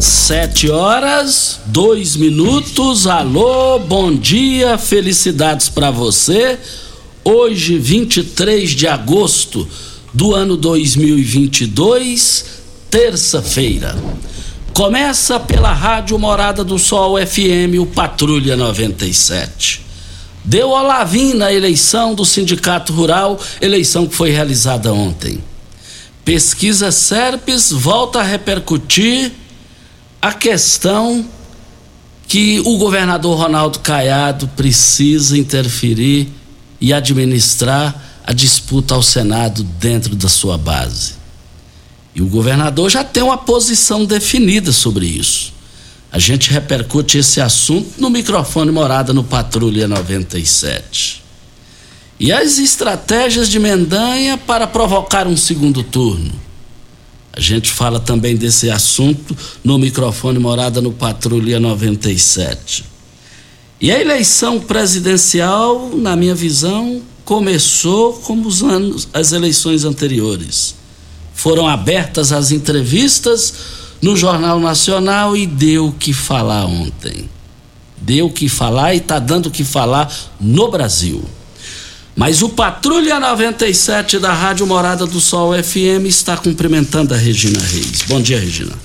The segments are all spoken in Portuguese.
Sete horas, dois minutos. Alô, bom dia, felicidades para você. Hoje, 23 de agosto do ano 2022, terça-feira. Começa pela Rádio Morada do Sol FM, o Patrulha 97. Deu Olavim na eleição do Sindicato Rural, eleição que foi realizada ontem. Pesquisa Serpes volta a repercutir a questão que o governador Ronaldo Caiado precisa interferir e administrar a disputa ao Senado dentro da sua base. E o governador já tem uma posição definida sobre isso. A gente repercute esse assunto no microfone morada no Patrulha 97. E as estratégias de Mendanha para provocar um segundo turno. A gente fala também desse assunto no microfone Morada no Patrulha 97. E a eleição presidencial, na minha visão, começou como os anos, as eleições anteriores. Foram abertas as entrevistas no Jornal Nacional e deu o que falar ontem. Deu o que falar e está dando o que falar no Brasil. Mas o Patrulha 97 da Rádio Morada do Sol FM está cumprimentando a Regina Reis. Bom dia, Regina.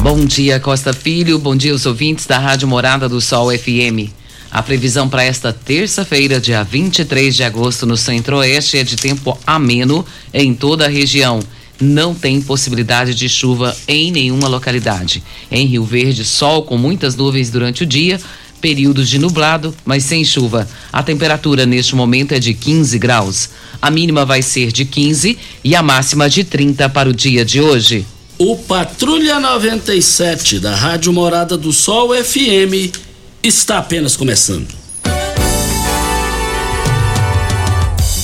Bom dia, Costa Filho. Bom dia, os ouvintes da Rádio Morada do Sol FM. A previsão para esta terça-feira, dia 23 de agosto, no Centro-Oeste, é de tempo ameno em toda a região. Não tem possibilidade de chuva em nenhuma localidade. Em Rio Verde, sol com muitas nuvens durante o dia períodos de nublado, mas sem chuva. A temperatura neste momento é de 15 graus. A mínima vai ser de 15 e a máxima de 30 para o dia de hoje. O Patrulha 97 da Rádio Morada do Sol FM está apenas começando.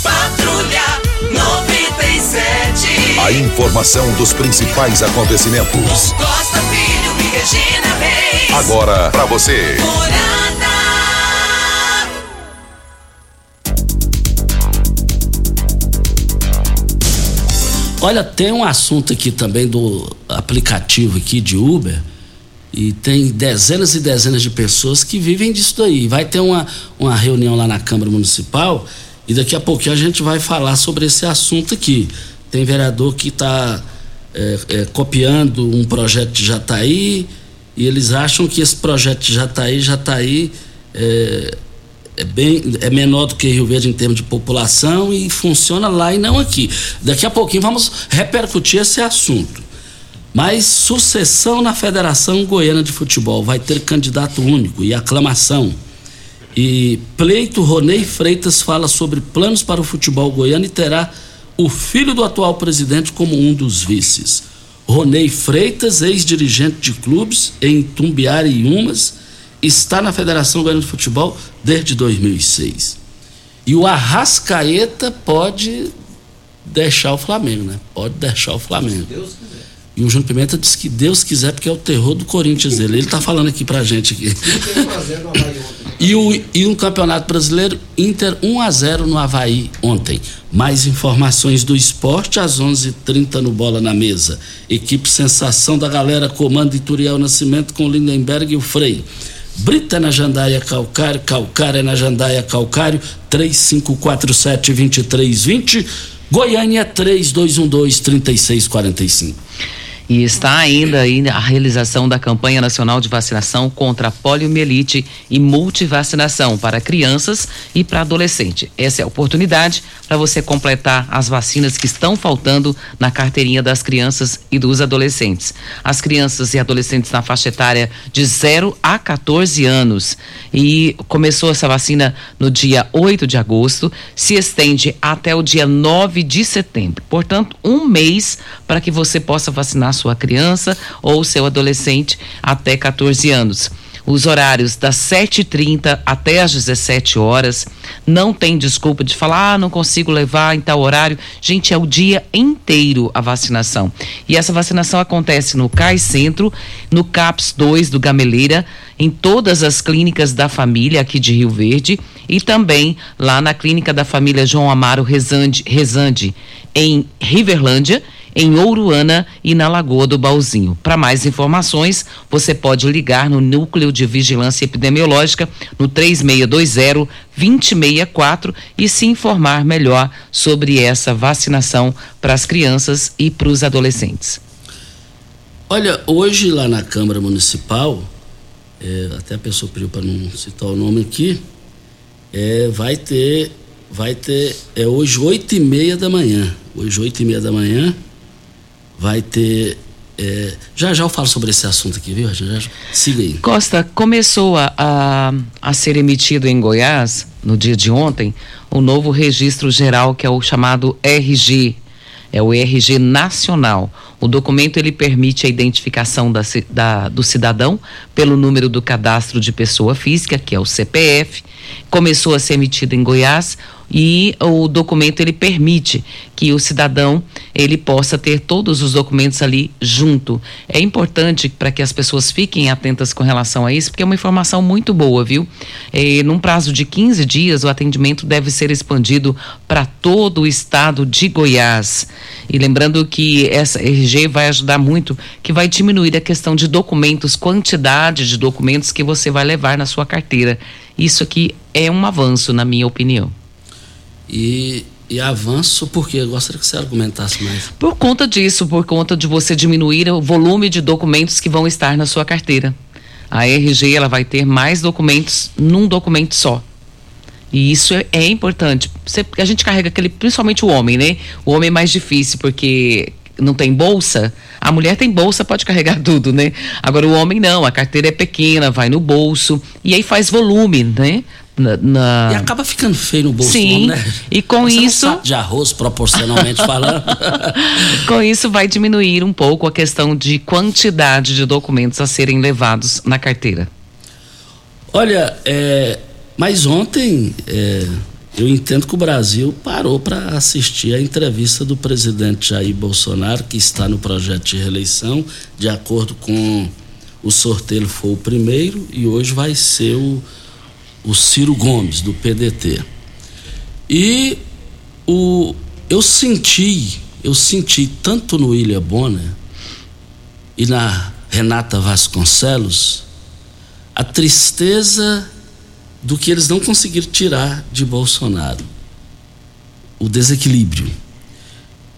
Patrulha 97. A informação dos principais acontecimentos. Costa Filho e Regina Reis. Agora para você. Olha, tem um assunto aqui também do aplicativo aqui de Uber e tem dezenas e dezenas de pessoas que vivem disso daí. Vai ter uma, uma reunião lá na Câmara Municipal e daqui a pouquinho a gente vai falar sobre esse assunto aqui. Tem vereador que está é, é, copiando um projeto de Jataí e eles acham que esse projeto de Jataí, Jataí é, é bem é menor do que Rio Verde em termos de população e funciona lá e não aqui. Daqui a pouquinho vamos repercutir esse assunto. Mas sucessão na Federação Goiana de Futebol vai ter candidato único e aclamação. E pleito Ronei Freitas fala sobre planos para o futebol goiano e terá o filho do atual presidente como um dos vices. Ronei Freitas, ex-dirigente de clubes em Tumbiara e Umas, está na Federação Goiana de Futebol desde 2006. E o Arrascaeta pode deixar o Flamengo, né? Pode deixar o Flamengo. Deus quiser. E o Júnior Pimenta disse que Deus quiser, porque é o terror do Corinthians dele. Ele tá falando aqui pra gente aqui. e, o, e um campeonato brasileiro, Inter 1 a 0 no Havaí ontem. Mais informações do esporte às 11:30 h 30 no Bola na Mesa. Equipe Sensação da Galera, comando Ituriel Nascimento com Lindenberg e o Frei. Brita na Jandaia Calcário, Calcário na Jandaia Calcário, 3547-2320, Goiânia 3212-3645. E está ainda aí a realização da campanha nacional de vacinação contra a poliomielite e multivacinação para crianças e para adolescente. Essa é a oportunidade para você completar as vacinas que estão faltando na carteirinha das crianças e dos adolescentes. As crianças e adolescentes na faixa etária de 0 a 14 anos. E começou essa vacina no dia 8 de agosto, se estende até o dia 9 de setembro. Portanto, um mês para que você possa vacinar sua criança ou seu adolescente até 14 anos. Os horários das 7h30 até as 17 horas. Não tem desculpa de falar, ah, não consigo levar em tal horário. Gente, é o dia inteiro a vacinação. E essa vacinação acontece no CAI Centro, no CAPS 2 do Gameleira, em todas as clínicas da família aqui de Rio Verde e também lá na clínica da família João Amaro Rezande, Rezande em Riverlândia em Ouruana e na Lagoa do Balzinho. Para mais informações, você pode ligar no Núcleo de Vigilância Epidemiológica no 3620 2064 e se informar melhor sobre essa vacinação para as crianças e para os adolescentes. Olha, hoje lá na Câmara Municipal, é, até a pessoa pediu para não citar o nome aqui, é, vai ter, vai ter, é hoje oito e meia da manhã, hoje oito e meia da manhã, vai ter. É, já já eu falo sobre esse assunto aqui, viu? Já, já, siga aí. Costa, começou a, a, a ser emitido em Goiás, no dia de ontem, o novo registro geral, que é o chamado RG, é o RG Nacional. O documento ele permite a identificação da, da, do cidadão pelo número do cadastro de pessoa física, que é o CPF. Começou a ser emitido em Goiás e o documento ele permite que o cidadão ele possa ter todos os documentos ali junto. É importante para que as pessoas fiquem atentas com relação a isso, porque é uma informação muito boa, viu? É, num prazo de 15 dias, o atendimento deve ser expandido para todo o estado de Goiás. E lembrando que essa RG vai ajudar muito, que vai diminuir a questão de documentos, quantidade de documentos que você vai levar na sua carteira. Isso aqui é um avanço, na minha opinião. E, e avanço porque eu gostaria que você argumentasse mais. Por conta disso, por conta de você diminuir o volume de documentos que vão estar na sua carteira. A RG ela vai ter mais documentos num documento só. E isso é, é importante. Você, a gente carrega aquele, principalmente o homem, né? O homem é mais difícil porque não tem bolsa. A mulher tem bolsa, pode carregar tudo, né? Agora o homem não, a carteira é pequena, vai no bolso e aí faz volume, né? Na, na... E acaba ficando feio no bolso Sim, né? E com Você isso. Um de arroz, proporcionalmente falando. com isso, vai diminuir um pouco a questão de quantidade de documentos a serem levados na carteira. Olha, é, mas ontem é, eu entendo que o Brasil parou para assistir a entrevista do presidente Jair Bolsonaro, que está no projeto de reeleição, de acordo com o sorteio foi o primeiro e hoje vai ser o o Ciro Gomes, do PDT. E o, eu senti, eu senti tanto no William Bonner e na Renata Vasconcelos a tristeza do que eles não conseguiram tirar de Bolsonaro. O desequilíbrio.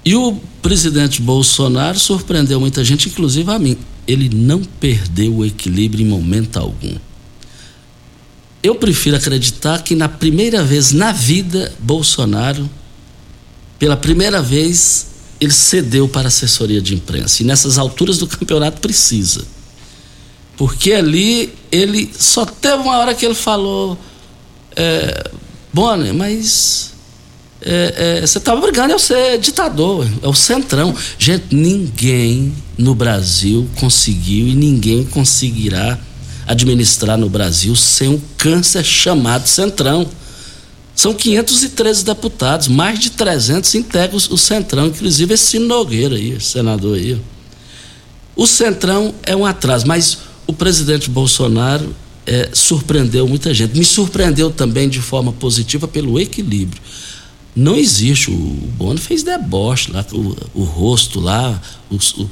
E o presidente Bolsonaro surpreendeu muita gente, inclusive a mim. Ele não perdeu o equilíbrio em momento algum eu prefiro acreditar que na primeira vez na vida, Bolsonaro, pela primeira vez, ele cedeu para assessoria de imprensa. E nessas alturas do campeonato precisa. Porque ali ele só teve uma hora que ele falou: é, Bonner, mas é, é, você estava brigando, eu ser ditador, é o centrão. Gente, ninguém no Brasil conseguiu e ninguém conseguirá administrar no Brasil sem um câncer chamado Centrão. São 513 deputados, mais de 300 integram o Centrão, inclusive esse Nogueira aí, senador aí. O Centrão é um atraso, mas o presidente Bolsonaro é, surpreendeu muita gente. Me surpreendeu também de forma positiva pelo equilíbrio. Não existe. O, Bono fez deboche lá, o, o rosto lá, os, o,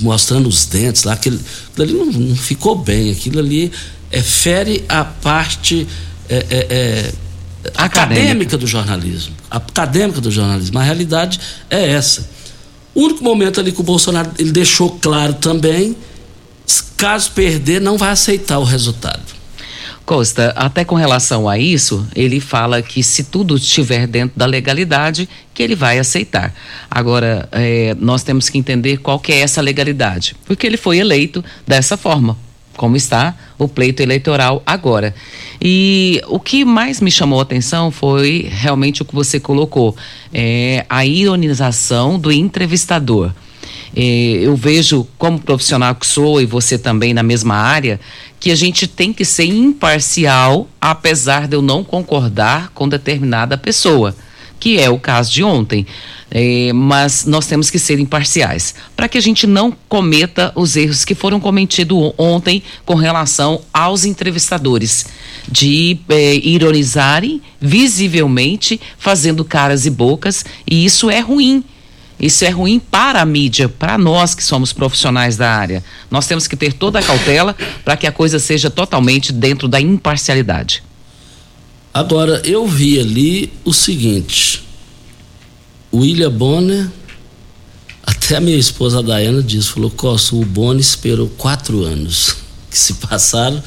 mostrando os dentes lá. Aquilo, aquilo ali não, não, ficou bem. Aquilo ali é, fere a parte é, é, é acadêmica do jornalismo. Acadêmica do jornalismo. A realidade é essa. O único momento ali que o Bolsonaro ele deixou claro também caso perder, não vai aceitar o resultado. Costa, até com relação a isso, ele fala que se tudo estiver dentro da legalidade, que ele vai aceitar. Agora, é, nós temos que entender qual que é essa legalidade, porque ele foi eleito dessa forma, como está o pleito eleitoral agora. E o que mais me chamou a atenção foi realmente o que você colocou, é, a ironização do entrevistador. Eu vejo, como profissional que sou, e você também na mesma área, que a gente tem que ser imparcial, apesar de eu não concordar com determinada pessoa, que é o caso de ontem. É, mas nós temos que ser imparciais, para que a gente não cometa os erros que foram cometidos ontem com relação aos entrevistadores, de é, ironizarem visivelmente, fazendo caras e bocas, e isso é ruim isso é ruim para a mídia, para nós que somos profissionais da área. Nós temos que ter toda a cautela para que a coisa seja totalmente dentro da imparcialidade. Agora, eu vi ali o seguinte: William Bonner, até a minha esposa Dayana disse, falou, Costa, o Bonner esperou quatro anos que se passaram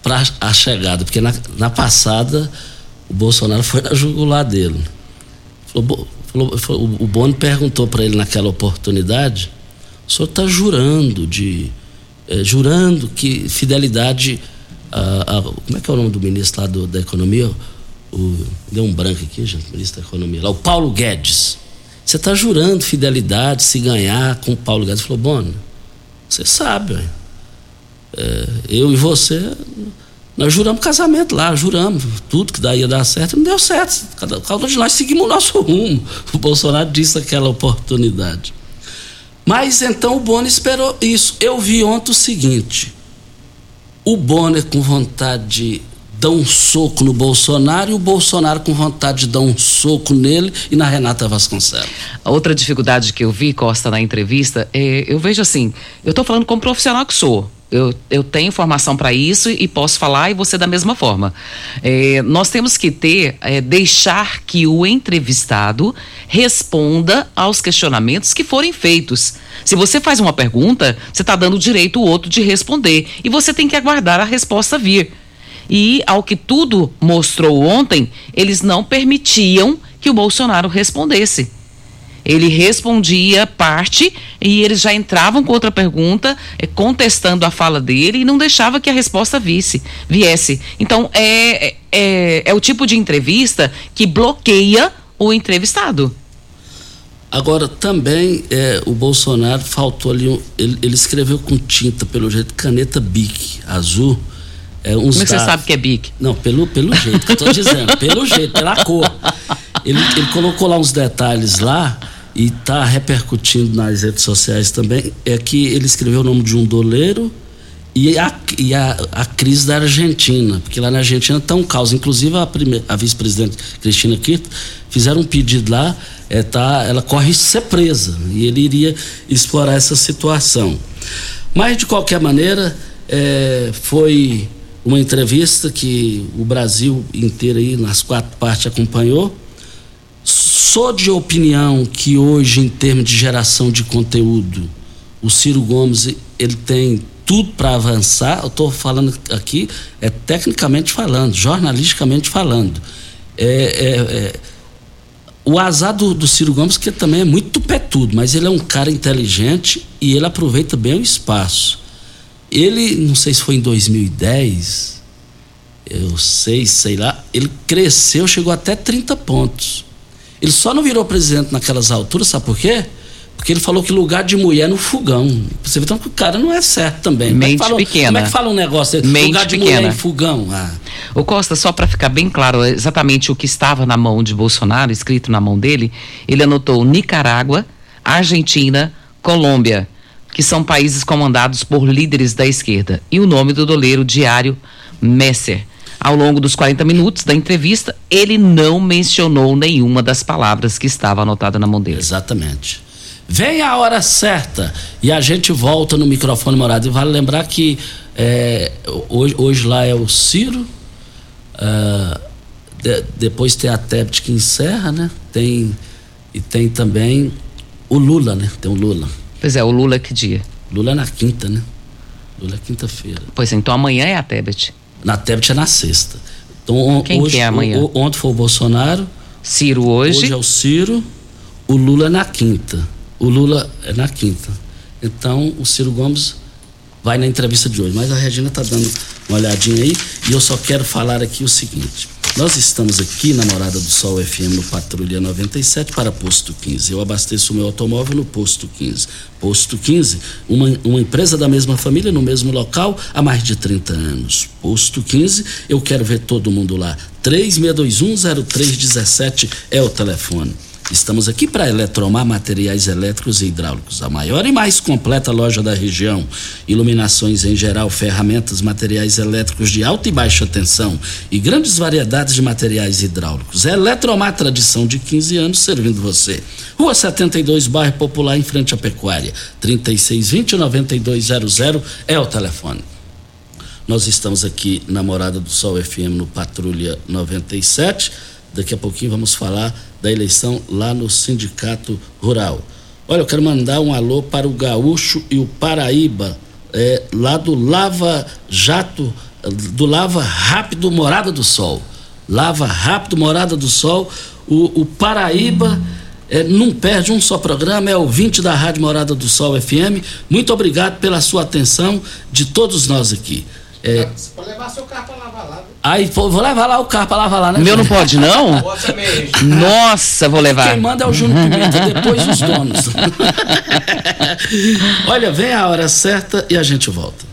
para a chegada, porque na, na passada o Bolsonaro foi na jugular dele. Falou, Falou, o Boni perguntou para ele naquela oportunidade: o senhor está jurando de. É, jurando que fidelidade. A, a, como é que é o nome do ministro lá do, da Economia? O, deu um branco aqui, gente, ministro da Economia, lá, o Paulo Guedes. Você está jurando fidelidade se ganhar com o Paulo Guedes? Ele falou, Boni, você sabe, é, eu e você nós juramos casamento lá, juramos tudo que daí ia dar certo, não deu certo. Cada, cada um de nós seguimos o nosso rumo. O Bolsonaro disse aquela oportunidade. Mas então o Bonner esperou isso. Eu vi ontem o seguinte: o Bonner com vontade de dar um soco no Bolsonaro e o Bolsonaro com vontade de dar um soco nele e na Renata Vasconcelos. Outra dificuldade que eu vi, Costa, na entrevista, é, eu vejo assim, eu estou falando como profissional que sou. Eu, eu tenho formação para isso e posso falar e você da mesma forma. É, nós temos que ter, é, deixar que o entrevistado responda aos questionamentos que forem feitos. Se você faz uma pergunta, você está dando direito o outro de responder e você tem que aguardar a resposta vir. E ao que tudo mostrou ontem, eles não permitiam que o Bolsonaro respondesse. Ele respondia parte e eles já entravam com outra pergunta, eh, contestando a fala dele e não deixava que a resposta visse, viesse. Então, é, é, é, é o tipo de entrevista que bloqueia o entrevistado. Agora, também é, o Bolsonaro faltou ali, um, ele, ele, escreveu com tinta, pelo jeito, caneta Bic azul. É, uns Como é que você sabe que é Bic? Não, pelo, pelo jeito que eu estou dizendo, pelo jeito, pela cor. Ele, ele colocou lá uns detalhes lá e está repercutindo nas redes sociais também. É que ele escreveu o nome de um doleiro e a, e a, a crise da Argentina, porque lá na Argentina está um caos. Inclusive a, a vice-presidente Cristina Kirchner fizeram um pedido lá, é, tá, ela corre ser presa e ele iria explorar essa situação. Mas de qualquer maneira, é, foi uma entrevista que o Brasil inteiro aí nas quatro partes acompanhou Sou de opinião que hoje, em termos de geração de conteúdo, o Ciro Gomes ele tem tudo para avançar. Eu estou falando aqui, é tecnicamente falando, jornalisticamente falando. É, é, é, o azar do, do, Ciro Gomes, que também é muito tupetudo, mas ele é um cara inteligente e ele aproveita bem o espaço. Ele, não sei se foi em 2010, eu sei, sei lá, ele cresceu, chegou até 30 pontos. Ele só não virou presidente naquelas alturas, sabe por quê? Porque ele falou que lugar de mulher é no fogão. Você vê então que o cara não é certo também. Como é Mente fala- pequena. Como é que fala um negócio desse? Mente lugar de pequena. mulher em fogão? Ah, O Costa, só para ficar bem claro exatamente o que estava na mão de Bolsonaro, escrito na mão dele, ele anotou Nicarágua, Argentina, Colômbia, que são países comandados por líderes da esquerda, e o nome do doleiro diário Messer. Ao longo dos 40 minutos da entrevista, ele não mencionou nenhuma das palavras que estava anotada na mão dele. exatamente. Vem a hora certa e a gente volta no microfone morado. E vale lembrar que é, hoje, hoje lá é o Ciro, ah, de- depois tem a Tebet que encerra, né? Tem, e tem também o Lula, né? Tem o Lula. Pois é, o Lula que dia? Lula é na quinta, né? Lula é quinta-feira. Pois é, então amanhã é a Tebet. Na Tebet é na sexta. Então, Quem hoje, que é amanhã? o- ontem foi o Bolsonaro, Ciro hoje, hoje, é o Ciro, o Lula é na quinta. O Lula é na quinta. Então, o Ciro Gomes vai na entrevista de hoje. Mas a Regina está dando uma olhadinha aí e eu só quero falar aqui o seguinte. Nós estamos aqui na Morada do Sol FM no Patrulha 97 para Posto 15. Eu abasteço o meu automóvel no Posto 15. Posto 15, uma, uma empresa da mesma família no mesmo local há mais de 30 anos. Posto 15, eu quero ver todo mundo lá. 36210317 é o telefone. Estamos aqui para Eletromar Materiais Elétricos e Hidráulicos, a maior e mais completa loja da região. Iluminações em geral, ferramentas, materiais elétricos de alta e baixa tensão e grandes variedades de materiais hidráulicos. Eletromar, tradição de 15 anos servindo você. Rua 72, bairro Popular, em frente à Pecuária. 3620-9200 é o telefone. Nós estamos aqui na Morada do Sol FM no Patrulha 97. Daqui a pouquinho vamos falar da eleição lá no Sindicato Rural. Olha, eu quero mandar um alô para o Gaúcho e o Paraíba, é, lá do Lava Jato, do Lava Rápido Morada do Sol. Lava Rápido Morada do Sol. O, o Paraíba é, não perde um só programa, é ouvinte da Rádio Morada do Sol FM. Muito obrigado pela sua atenção de todos nós aqui. É, Você pode levar seu carro pra lavar lá. viu? Aí, vou levar lá o carro pra lavar lá, né? O meu não pode, não? Pode também. Nossa, vou levar. Quem manda é o Júnior Pimenta, depois os donos. Olha, vem a hora certa e a gente volta.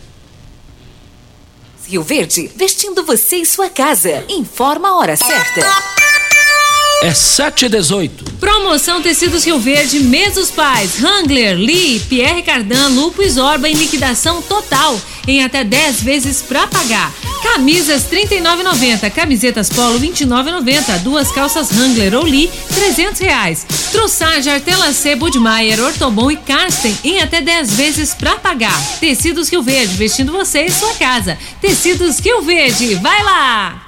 Rio Verde, vestindo você e sua casa. Informa a hora certa. É 7 e 18 Promoção Tecidos Rio Verde, Mesos Pais, Hangler, Lee, Pierre Cardan, Lupo e Zorba em liquidação total, em até 10 vezes pra pagar. Camisas R$ 39,90, camisetas Polo R$ 29,90, duas calças Hangler ou Lee 300 reais. Trussage, Artelacê, Budmeier, Ortobon e Karsten em até 10 vezes pra pagar. Tecidos Rio Verde, vestindo você e sua casa. Tecidos Rio Verde, vai lá!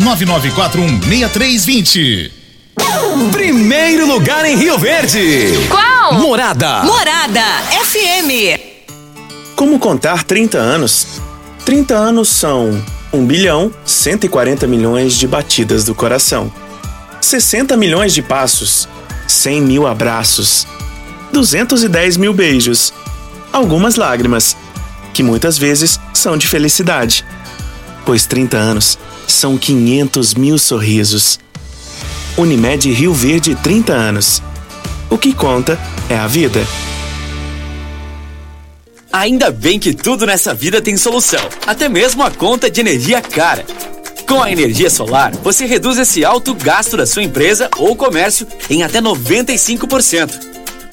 999416320. Primeiro lugar em Rio Verde. Qual? Morada. Morada FM. Como contar 30 anos? 30 anos são 1 bilhão 140 milhões de batidas do coração, 60 milhões de passos, 100 mil abraços, 210 mil beijos, algumas lágrimas, que muitas vezes são de felicidade, pois 30 anos são 500 mil sorrisos. Unimed Rio Verde 30 anos. O que conta é a vida. Ainda bem que tudo nessa vida tem solução, até mesmo a conta de energia cara. Com a energia solar, você reduz esse alto gasto da sua empresa ou comércio em até 95%.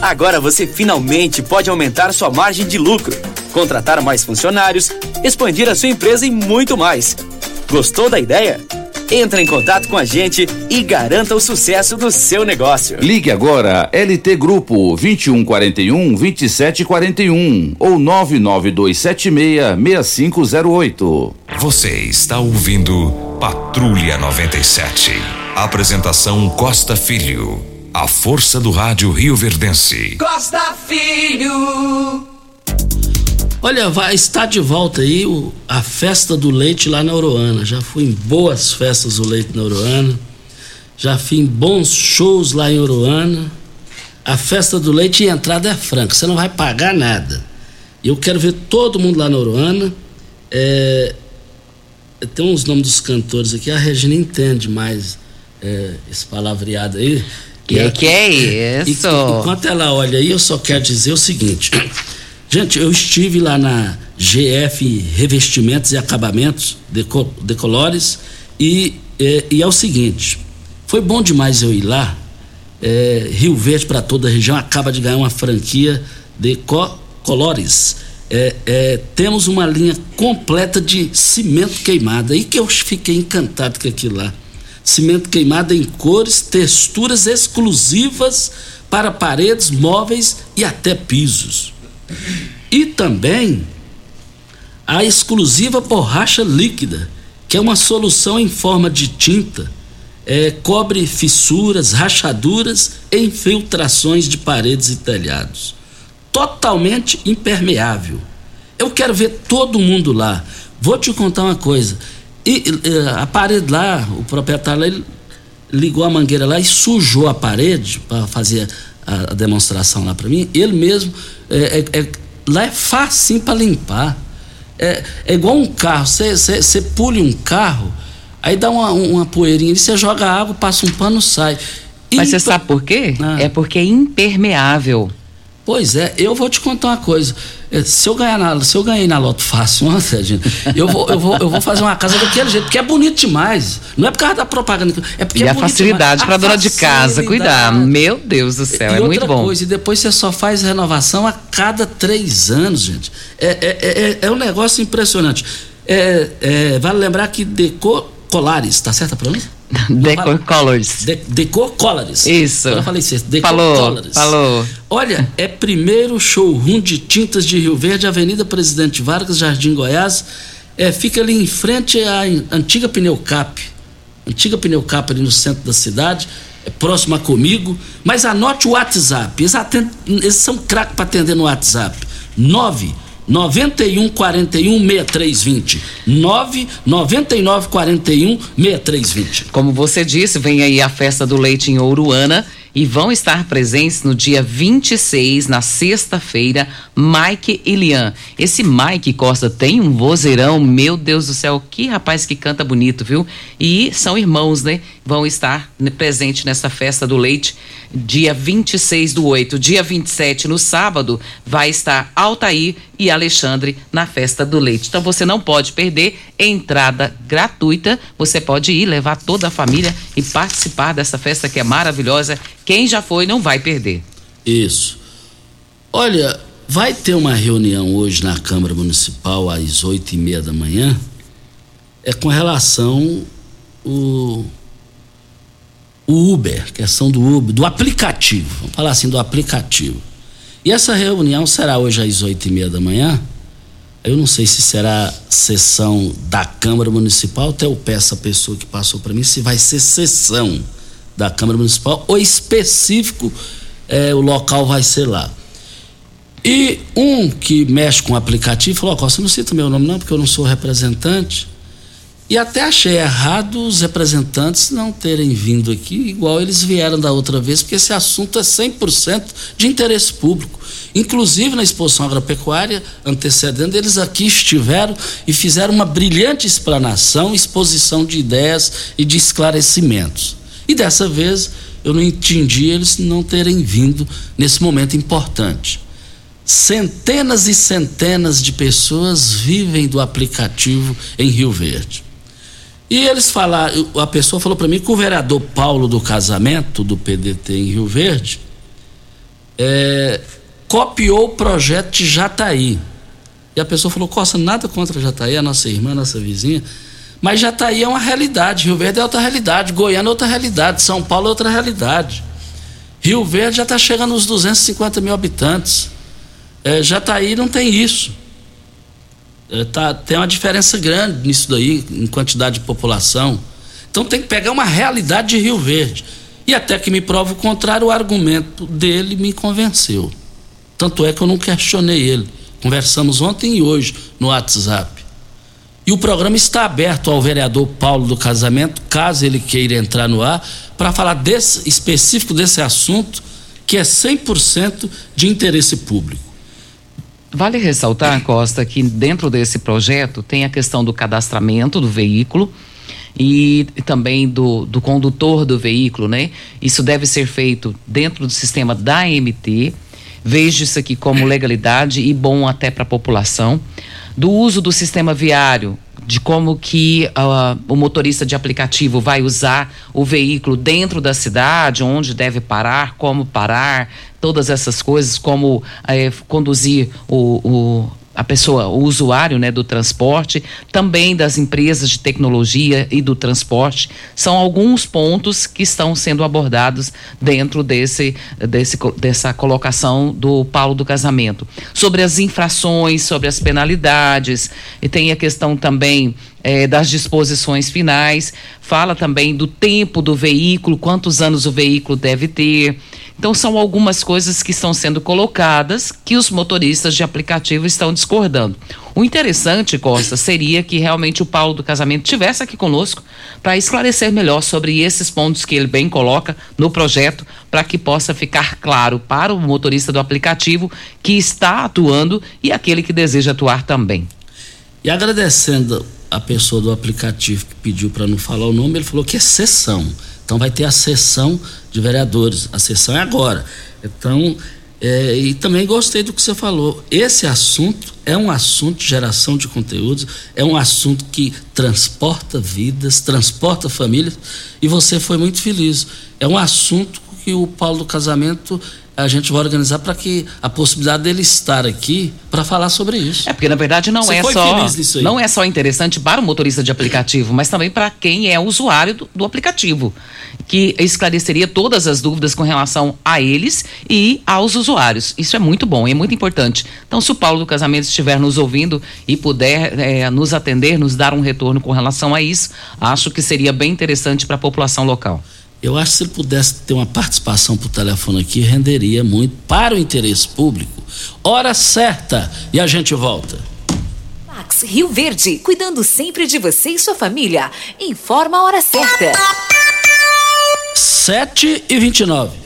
Agora você finalmente pode aumentar sua margem de lucro, contratar mais funcionários, expandir a sua empresa e muito mais. Gostou da ideia? Entre em contato com a gente e garanta o sucesso do seu negócio. Ligue agora LT Grupo 2141 2741 ou 99276 6508. Você está ouvindo Patrulha 97. Apresentação Costa Filho. A força do rádio Rio Verdense. Costa Filho. Olha, vai estar de volta aí o- a festa do leite lá na Oroana. Já fui em boas festas do leite na Oroana. Já fui em bons shows lá em Oroana. A festa do leite e a entrada é franca, você não vai pagar nada. E eu quero ver todo mundo lá na Oroana. É, tem uns nomes dos cantores aqui, a Regina entende mais é, esse palavreado aí. Que E- que é e- isso? e- enquanto ela olha aí, eu só quero dizer o seguinte. Gente, eu estive lá na GF Revestimentos e Acabamentos Deco, Decolores e, é, e é o seguinte, foi bom demais eu ir lá. É, Rio Verde para toda a região acaba de ganhar uma franquia Decolores. É, é, temos uma linha completa de cimento queimado. Aí que eu fiquei encantado com aquilo lá. Cimento queimado em cores, texturas exclusivas para paredes, móveis e até pisos. E também a exclusiva borracha líquida, que é uma solução em forma de tinta, é, cobre fissuras, rachaduras e infiltrações de paredes e telhados. Totalmente impermeável. Eu quero ver todo mundo lá. Vou te contar uma coisa. E, a parede lá, o proprietário lá, ele ligou a mangueira lá e sujou a parede para fazer a, a demonstração lá para mim. Ele mesmo, é, é- é- lá é facinho para limpar. É, é igual um carro, você pule um carro, aí dá uma, uma poeirinha, você joga água, passa um pano, sai. Mas você sabe por quê? É porque é impermeável. Pois é, eu vou te contar uma coisa. Eh, Se eu ganhar na, se eu ganhei na Loto Fácil ontem, gente, eu vou, eu, vou, eu vou fazer uma casa daquele jeito, porque é bonito demais. Não é por causa da propaganda, é porque E é a facilidade para A dona de casa cuidar. Meu Deus do céu, e é muito bom. coisa, e depois você só faz renovação a cada três anos, gente. É, é, é, é um negócio impressionante. É, é, vale lembrar que Deco Colares, tá certa a pronúncia? Decor Colors. De, Decor Colors. Isso. Eu falei isso. Decor Falou, Colors. falou. Olha, é primeiro showroom de tintas de Rio Verde, Avenida Presidente Vargas, Jardim Goiás. É, fica ali em frente à antiga Pneucap. Antiga Pneucap ali no centro da cidade. É próxima comigo. Mas anote o WhatsApp. Eles, atendem, eles são craques para atender no WhatsApp. 9 91 41 6320. 9 99 41 6320. Como você disse, vem aí a festa do leite em Ouruana e vão estar presentes no dia 26, na sexta-feira, Mike e Lian. Esse Mike Costa tem um vozeirão, meu Deus do céu, que rapaz que canta bonito, viu? E são irmãos, né? Vão estar presentes nessa festa do leite, dia 26 do 8. Dia 27, no sábado, vai estar Altair e Alexandre na festa do leite. Então você não pode perder entrada gratuita. Você pode ir levar toda a família e participar dessa festa que é maravilhosa. Quem já foi não vai perder. Isso. Olha, vai ter uma reunião hoje na Câmara Municipal às oito e meia da manhã. É com relação o, o Uber, questão do Uber, do aplicativo. Vamos falar assim do aplicativo. E essa reunião será hoje às oito e meia da manhã. Eu não sei se será sessão da Câmara Municipal, até eu peço a pessoa que passou para mim se vai ser sessão da Câmara Municipal ou específico é, o local vai ser lá. E um que mexe com o aplicativo falou: Ó, você não cita meu nome, não, porque eu não sou representante. E até achei errado os representantes não terem vindo aqui, igual eles vieram da outra vez, porque esse assunto é 100% de interesse público. Inclusive na exposição agropecuária antecedendo, eles aqui estiveram e fizeram uma brilhante explanação, exposição de ideias e de esclarecimentos. E dessa vez eu não entendi eles não terem vindo nesse momento importante. Centenas e centenas de pessoas vivem do aplicativo em Rio Verde. E eles falaram, a pessoa falou para mim que o vereador Paulo do Casamento, do PDT em Rio Verde, é, copiou o projeto de Jataí. E a pessoa falou: Costa, nada contra Jataí, a nossa irmã, a nossa vizinha. Mas Jataí é uma realidade, Rio Verde é outra realidade, Goiânia é outra realidade, São Paulo é outra realidade. Rio Verde já está chegando aos 250 mil habitantes. É, Jataí não tem isso. É, tá, tem uma diferença grande nisso daí, em quantidade de população. Então tem que pegar uma realidade de Rio Verde. E até que me prova o contrário, o argumento dele me convenceu. Tanto é que eu não questionei ele. Conversamos ontem e hoje no WhatsApp. E o programa está aberto ao vereador Paulo do Casamento, caso ele queira entrar no ar, para falar desse, específico desse assunto, que é 100% de interesse público. Vale ressaltar, Costa, que dentro desse projeto tem a questão do cadastramento do veículo e também do, do condutor do veículo, né? Isso deve ser feito dentro do sistema da AMT. Vejo isso aqui como legalidade e bom até para a população. Do uso do sistema viário, de como que uh, o motorista de aplicativo vai usar o veículo dentro da cidade, onde deve parar, como parar, todas essas coisas, como eh, conduzir o, o a pessoa, o usuário né, do transporte, também das empresas de tecnologia e do transporte, são alguns pontos que estão sendo abordados dentro desse, desse, dessa colocação do Paulo do Casamento. Sobre as infrações, sobre as penalidades, e tem a questão também é, das disposições finais, fala também do tempo do veículo, quantos anos o veículo deve ter. Então, são algumas coisas que estão sendo colocadas que os motoristas de aplicativo estão discordando. O interessante, Costa, seria que realmente o Paulo do Casamento tivesse aqui conosco para esclarecer melhor sobre esses pontos que ele bem coloca no projeto, para que possa ficar claro para o motorista do aplicativo que está atuando e aquele que deseja atuar também. E agradecendo a pessoa do aplicativo que pediu para não falar o nome, ele falou que é sessão. Então vai ter a sessão de vereadores. A sessão é agora. Então, é, e também gostei do que você falou. Esse assunto é um assunto de geração de conteúdos, é um assunto que transporta vidas, transporta famílias, e você foi muito feliz. É um assunto que o Paulo do Casamento a gente vai organizar para que a possibilidade dele estar aqui para falar sobre isso. É porque na verdade não Você é só não é só interessante para o motorista de aplicativo, mas também para quem é usuário do, do aplicativo, que esclareceria todas as dúvidas com relação a eles e aos usuários. Isso é muito bom, é muito importante. Então, se o Paulo do Casamento estiver nos ouvindo e puder é, nos atender, nos dar um retorno com relação a isso, acho que seria bem interessante para a população local. Eu acho que se ele pudesse ter uma participação por telefone aqui, renderia muito para o interesse público. Hora certa e a gente volta. Max Rio Verde, cuidando sempre de você e sua família. Informa a hora certa. 7 e 29.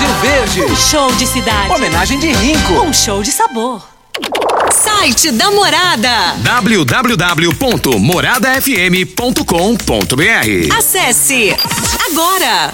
Um show de cidade. Homenagem de Rinco. Um show de sabor. Site da Morada. www.moradafm.com.br Acesse agora.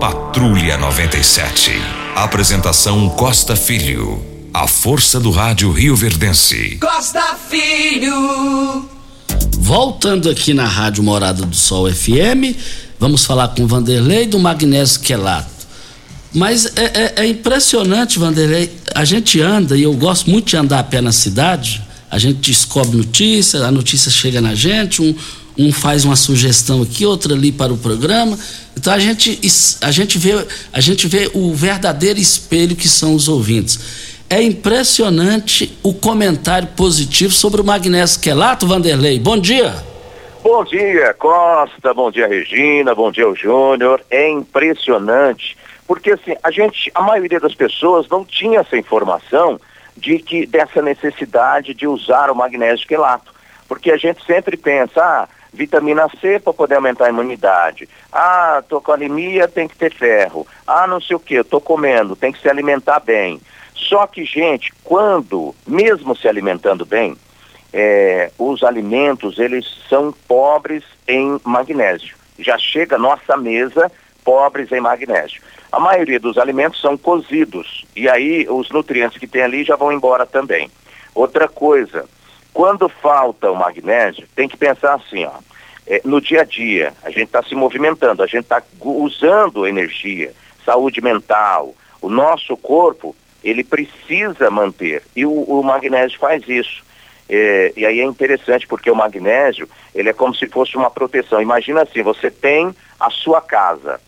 Patrulha 97. Apresentação Costa Filho. A força do rádio Rio Verdense. Costa Filho. Voltando aqui na Rádio Morada do Sol FM, vamos falar com o Vanderlei do Magnésio Quelato. Mas é, é, é impressionante, Vanderlei. A gente anda, e eu gosto muito de andar a pé na cidade. A gente descobre notícia, a notícia chega na gente, um, um faz uma sugestão aqui, outra ali para o programa. Então a gente, a gente, vê, a gente vê o verdadeiro espelho que são os ouvintes. É impressionante o comentário positivo sobre o magnésio quelato, Vanderlei. Bom dia. Bom dia, Costa. Bom dia, Regina. Bom dia, Júnior. É impressionante, porque assim, a gente, a maioria das pessoas não tinha essa informação de que dessa necessidade de usar o magnésio quelato, porque a gente sempre pensa, ah, vitamina C para poder aumentar a imunidade. Ah, tô com anemia, tem que ter ferro. Ah, não sei o que, tô comendo, tem que se alimentar bem. Só que, gente, quando, mesmo se alimentando bem, é, os alimentos, eles são pobres em magnésio. Já chega à nossa mesa pobres em magnésio. A maioria dos alimentos são cozidos, e aí os nutrientes que tem ali já vão embora também. Outra coisa, quando falta o magnésio, tem que pensar assim, ó, é, no dia a dia, a gente está se movimentando, a gente está usando energia, saúde mental, o nosso corpo, ele precisa manter, e o, o magnésio faz isso. É, e aí é interessante porque o magnésio, ele é como se fosse uma proteção. Imagina assim, você tem a sua casa,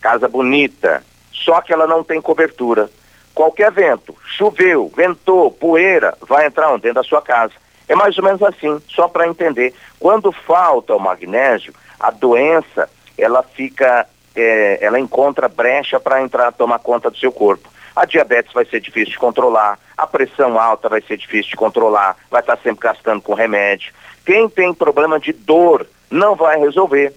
casa bonita, só que ela não tem cobertura. Qualquer vento, choveu, ventou, poeira, vai entrar onde? dentro da sua casa. É mais ou menos assim, só para entender. Quando falta o magnésio, a doença, ela fica, é, ela encontra brecha para entrar, tomar conta do seu corpo. A diabetes vai ser difícil de controlar, a pressão alta vai ser difícil de controlar, vai estar tá sempre gastando com remédio. Quem tem problema de dor não vai resolver.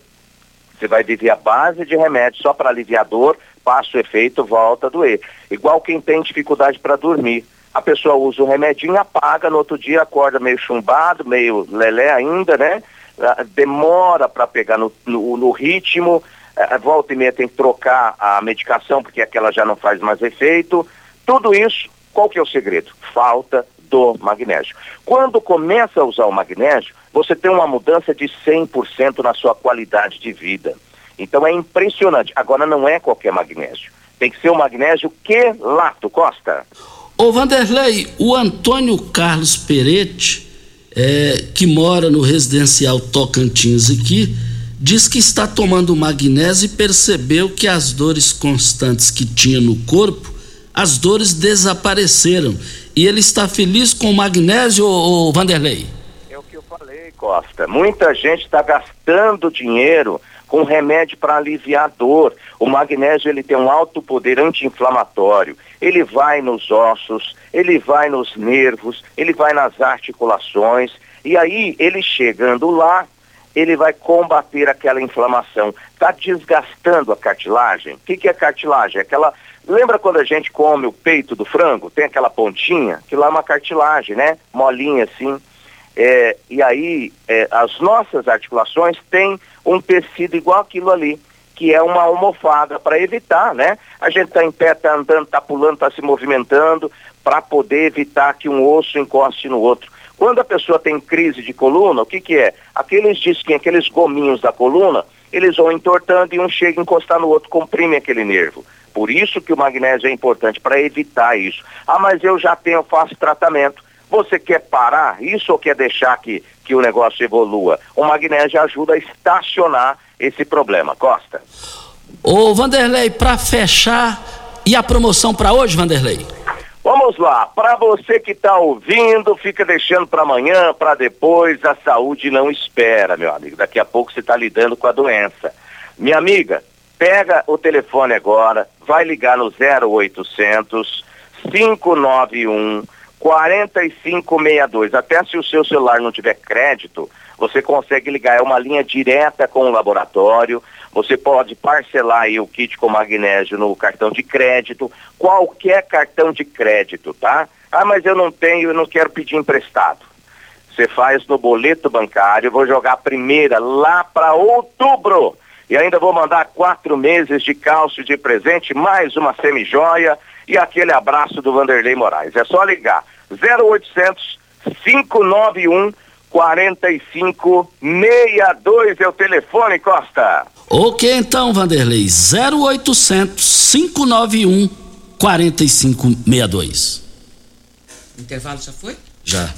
Você vai viver a base de remédio só para aliviar a dor, passa o efeito, volta a doer. Igual quem tem dificuldade para dormir. A pessoa usa o remedinho, apaga, no outro dia acorda meio chumbado, meio lelé ainda, né? Demora para pegar no, no, no ritmo, volta e meia tem que trocar a medicação porque aquela já não faz mais efeito. Tudo isso, qual que é o segredo? Falta do magnésio. Quando começa a usar o magnésio, você tem uma mudança de 100% na sua qualidade de vida. Então é impressionante. Agora não é qualquer magnésio. Tem que ser o magnésio quelato, Costa. Ô Vanderlei, o Antônio Carlos Peretti, é, que mora no residencial Tocantins aqui, diz que está tomando magnésio e percebeu que as dores constantes que tinha no corpo, as dores desapareceram. E ele está feliz com o magnésio, ô, ô Vanderlei? É o que eu falei, Costa. Muita gente está gastando dinheiro com remédio para aliviar dor. O magnésio ele tem um alto poder anti-inflamatório. Ele vai nos ossos, ele vai nos nervos, ele vai nas articulações. E aí, ele chegando lá, ele vai combater aquela inflamação. Está desgastando a cartilagem. O que, que é cartilagem? Aquela Lembra quando a gente come o peito do frango? Tem aquela pontinha, que lá é uma cartilagem, né? Molinha assim. É, e aí, é, as nossas articulações têm um tecido igual aquilo ali, que é uma almofada para evitar, né? A gente está em pé, está andando, está pulando, está se movimentando, para poder evitar que um osso encoste no outro. Quando a pessoa tem crise de coluna, o que, que é? Aqueles disquinhos, aqueles gominhos da coluna, eles vão entortando e um chega a encostar no outro, comprime aquele nervo. Por isso que o magnésio é importante, para evitar isso. Ah, mas eu já tenho, faço tratamento. Você quer parar isso ou quer deixar que, que o negócio evolua? O magnésio ajuda a estacionar esse problema. Costa. Ô Vanderlei, para fechar, e a promoção para hoje, Vanderlei? Vamos lá, para você que está ouvindo, fica deixando para amanhã, para depois, a saúde não espera, meu amigo. Daqui a pouco você está lidando com a doença. Minha amiga, Pega o telefone agora, vai ligar no 0800 591 4562. Até se o seu celular não tiver crédito, você consegue ligar. É uma linha direta com o laboratório. Você pode parcelar o kit com magnésio no cartão de crédito, qualquer cartão de crédito, tá? Ah, mas eu não tenho, eu não quero pedir emprestado. Você faz no boleto bancário, vou jogar a primeira lá para outubro. E ainda vou mandar quatro meses de cálcio de presente, mais uma semijoia e aquele abraço do Vanderlei Moraes. É só ligar. 0800 591 4562 é o telefone, Costa. Ok, então, Vanderlei. 0800 591 4562. O intervalo já foi? Já.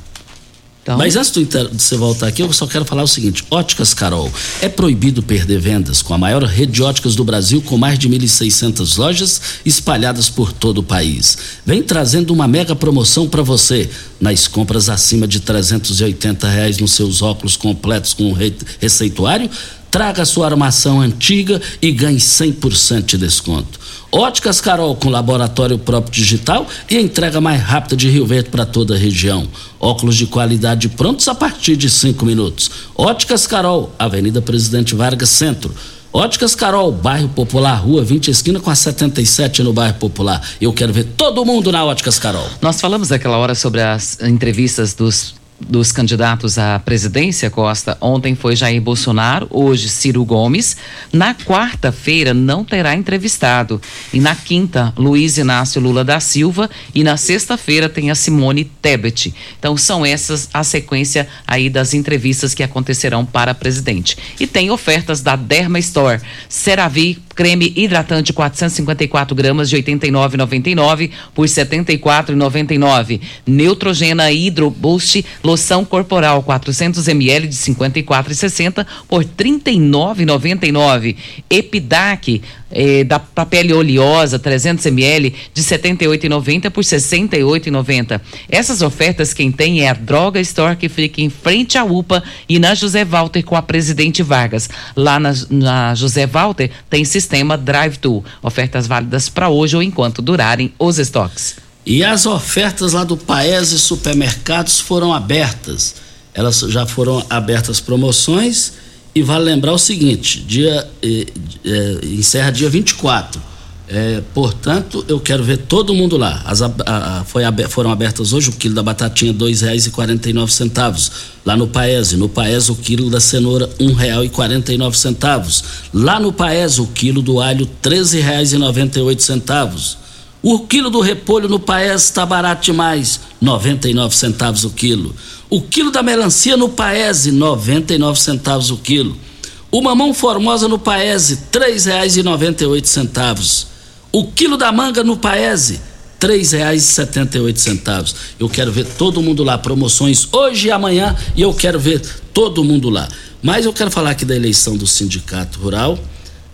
Então... Mas antes de você voltar aqui, eu só quero falar o seguinte: Óticas Carol. É proibido perder vendas com a maior rede de óticas do Brasil, com mais de 1.600 lojas espalhadas por todo o país. Vem trazendo uma mega promoção para você. Nas compras acima de 380 reais nos seus óculos completos com receituário, traga sua armação antiga e ganhe 100% de desconto. Óticas Carol com laboratório próprio digital e entrega mais rápida de Rio Verde para toda a região. Óculos de qualidade prontos a partir de cinco minutos. Óticas Carol, Avenida Presidente Vargas Centro. Óticas Carol, bairro Popular, Rua 20 esquina com a 77 no bairro Popular. Eu quero ver todo mundo na Óticas Carol. Nós falamos naquela hora sobre as entrevistas dos dos candidatos à presidência, Costa, ontem foi Jair Bolsonaro, hoje Ciro Gomes. Na quarta-feira não terá entrevistado. E na quinta, Luiz Inácio Lula da Silva. E na sexta-feira tem a Simone Tebet. Então são essas a sequência aí das entrevistas que acontecerão para presidente. E tem ofertas da Derma Store. CeraVe creme hidratante 454 gramas de 89,99 por 74,99. Neutrogena Hydro Boost loção corporal 400 ml de 54,60 por 39,99. Epidac eh, da pra pele oleosa 300 ml de 78,90 por 68,90. Essas ofertas quem tem é a Droga Store que fica em frente à UPA e na José Walter com a Presidente Vargas. Lá na, na José Walter tem sistema Drive-Thru. Ofertas válidas para hoje ou enquanto durarem os estoques. E as ofertas lá do Paese Supermercados foram abertas. Elas já foram abertas promoções e vale lembrar o seguinte: dia eh, eh, encerra dia 24. É, portanto, eu quero ver todo mundo lá. As, a, a, foi, foram abertas hoje o quilo da batatinha R$ 2,49 lá no Paese. No Paese o quilo da cenoura R$ 1,49. Lá no Paese o quilo do alho R$ 13,98. O quilo do repolho no Paese está barato demais, 99 centavos o quilo. O quilo da melancia no Paese, 99 centavos o quilo. O mamão formosa no Paese, três reais e noventa centavos. O quilo da manga no Paese, três reais e setenta centavos. Eu quero ver todo mundo lá, promoções hoje e amanhã e eu quero ver todo mundo lá. Mas eu quero falar aqui da eleição do Sindicato Rural.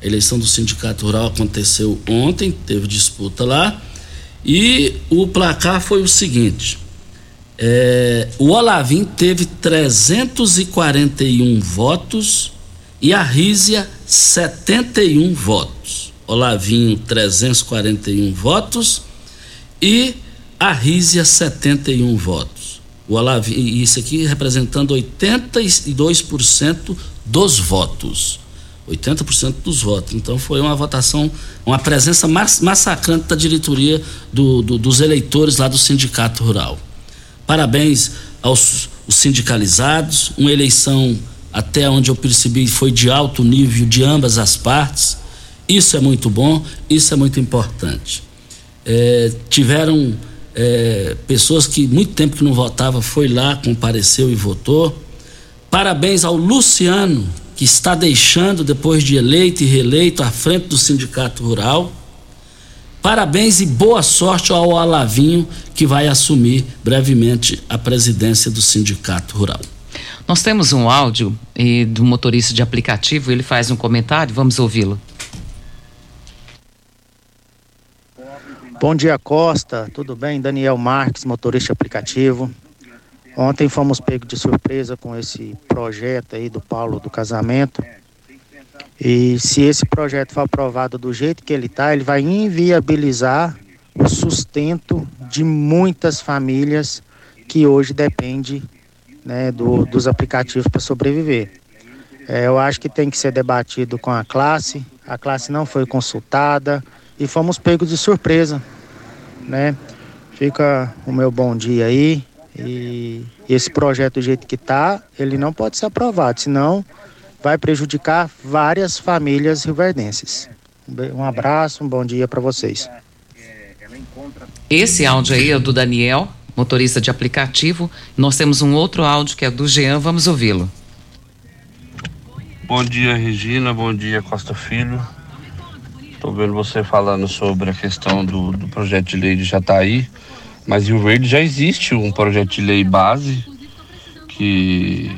Eleição do Sindicato Rural aconteceu ontem, teve disputa lá. E o placar foi o seguinte: é, o Olavim teve 341 votos e a Rízia 71 votos. Olavinho 341 votos e a Rízia 71 votos. O Olavinho, isso aqui representando 82% dos votos. 80% dos votos. Então foi uma votação, uma presença massacrante da diretoria do, do, dos eleitores lá do Sindicato Rural. Parabéns aos sindicalizados, uma eleição até onde eu percebi foi de alto nível de ambas as partes. Isso é muito bom, isso é muito importante. É, tiveram é, pessoas que muito tempo que não votava foi lá, compareceu e votou. Parabéns ao Luciano, que está deixando, depois de eleito e reeleito, à frente do Sindicato Rural. Parabéns e boa sorte ao Alavinho, que vai assumir brevemente a presidência do Sindicato Rural. Nós temos um áudio e, do motorista de aplicativo, ele faz um comentário, vamos ouvi-lo. Bom dia, Costa. Tudo bem? Daniel Marques, motorista aplicativo. Ontem fomos pegos de surpresa com esse projeto aí do Paulo do casamento. E se esse projeto for aprovado do jeito que ele está, ele vai inviabilizar o sustento de muitas famílias que hoje dependem né, do, dos aplicativos para sobreviver. É, eu acho que tem que ser debatido com a classe. A classe não foi consultada e fomos pegos de surpresa, né? Fica o meu bom dia aí e esse projeto do jeito que está, ele não pode ser aprovado, senão vai prejudicar várias famílias rioverdenses. Um abraço, um bom dia para vocês. Esse áudio aí é do Daniel, motorista de aplicativo. Nós temos um outro áudio que é do Jean, vamos ouvi-lo. Bom dia, Regina. Bom dia, Costa Filho. Estou vendo você falando sobre a questão do, do projeto de lei de Jataí. Mas Rio Verde já existe um projeto de lei base que,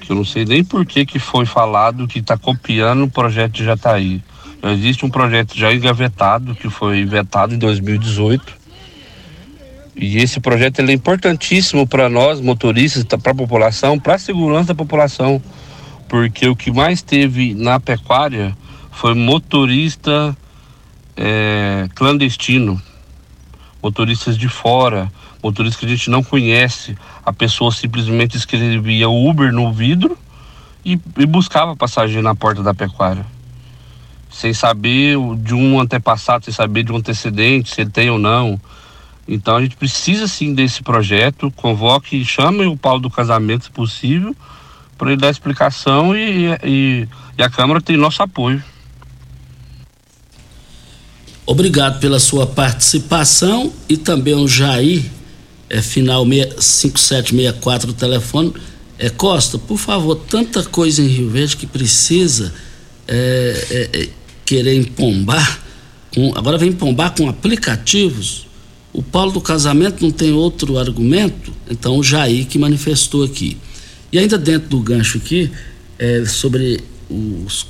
que eu não sei nem por que, que foi falado que está copiando o projeto de Jataí. Já existe um projeto já engavetado que foi vetado em 2018. E esse projeto é importantíssimo para nós, motoristas, para a população, para a segurança da população. Porque o que mais teve na pecuária foi motorista é, clandestino motoristas de fora, motoristas que a gente não conhece. A pessoa simplesmente escrevia Uber no vidro e, e buscava passagem na porta da pecuária. Sem saber de um antepassado, sem saber de um antecedente, se ele tem ou não. Então a gente precisa sim desse projeto, convoque chame o Paulo do casamento, se possível, para ele dar explicação e, e, e a Câmara tem nosso apoio. Obrigado pela sua participação e também o Jair, é, final 5764 do telefone. É, Costa, por favor, tanta coisa em Rio Verde que precisa é, é, é querer empombar, com, agora vem empombar com aplicativos. O Paulo do casamento não tem outro argumento, então o Jair que manifestou aqui. E ainda dentro do gancho aqui, é, sobre os,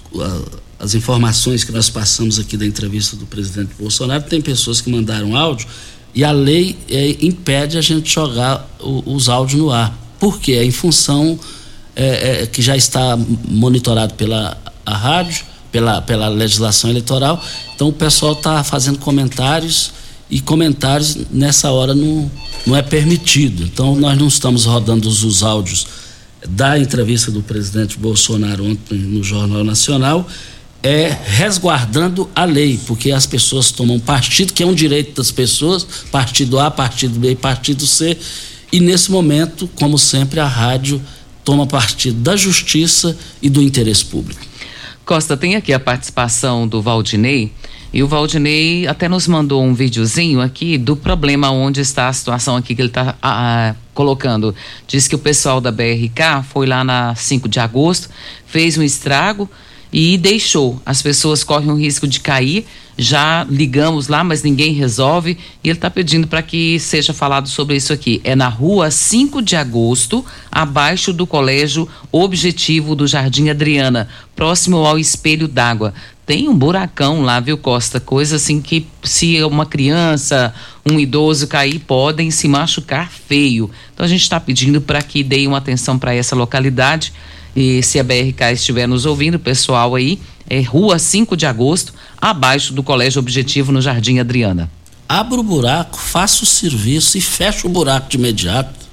as informações que nós passamos aqui da entrevista do presidente Bolsonaro, tem pessoas que mandaram áudio e a lei é, impede a gente jogar o, os áudios no ar. Por quê? É em função é, é, que já está monitorado pela a rádio, pela, pela legislação eleitoral. Então o pessoal está fazendo comentários e comentários nessa hora não, não é permitido. Então nós não estamos rodando os, os áudios da entrevista do presidente Bolsonaro ontem no Jornal Nacional é resguardando a lei, porque as pessoas tomam partido, que é um direito das pessoas, partido A, partido B, partido C, e nesse momento, como sempre, a rádio toma partido da justiça e do interesse público. Costa, tem aqui a participação do Valdinei, e o Valdinei até nos mandou um videozinho aqui do problema onde está a situação aqui que ele está ah, colocando. Diz que o pessoal da BRK foi lá na 5 de agosto, fez um estrago, e deixou. As pessoas correm o risco de cair. Já ligamos lá, mas ninguém resolve. E ele está pedindo para que seja falado sobre isso aqui. É na rua 5 de agosto, abaixo do colégio Objetivo do Jardim Adriana, próximo ao espelho d'água. Tem um buracão lá, viu, Costa? Coisa assim que se uma criança, um idoso cair, podem se machucar feio. Então a gente está pedindo para que deem uma atenção para essa localidade e se a BRK estiver nos ouvindo, pessoal aí, é Rua 5 de Agosto, abaixo do Colégio Objetivo, no Jardim Adriana. Abra o buraco, faça o serviço e fecha o buraco de imediato.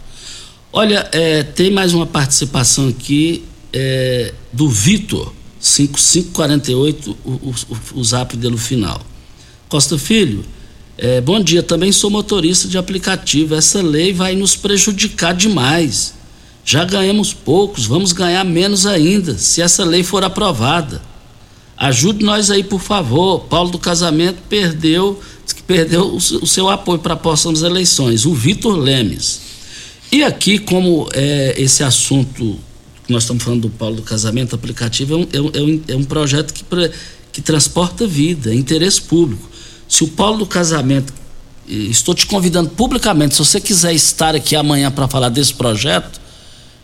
Olha, é, tem mais uma participação aqui é, do Vitor. 5548, o, o, o zap dele final. Costa Filho, é, bom dia, também sou motorista de aplicativo. Essa lei vai nos prejudicar demais. Já ganhamos poucos, vamos ganhar menos ainda, se essa lei for aprovada. Ajude nós aí, por favor. Paulo do Casamento perdeu, perdeu o, seu apoio para a próxima eleições, o Vitor Lemes. E aqui, como é, esse assunto que nós estamos falando do Paulo do Casamento aplicativo, é um, é um, é um projeto que, que transporta vida, é interesse público. Se o Paulo do Casamento, estou te convidando publicamente, se você quiser estar aqui amanhã para falar desse projeto,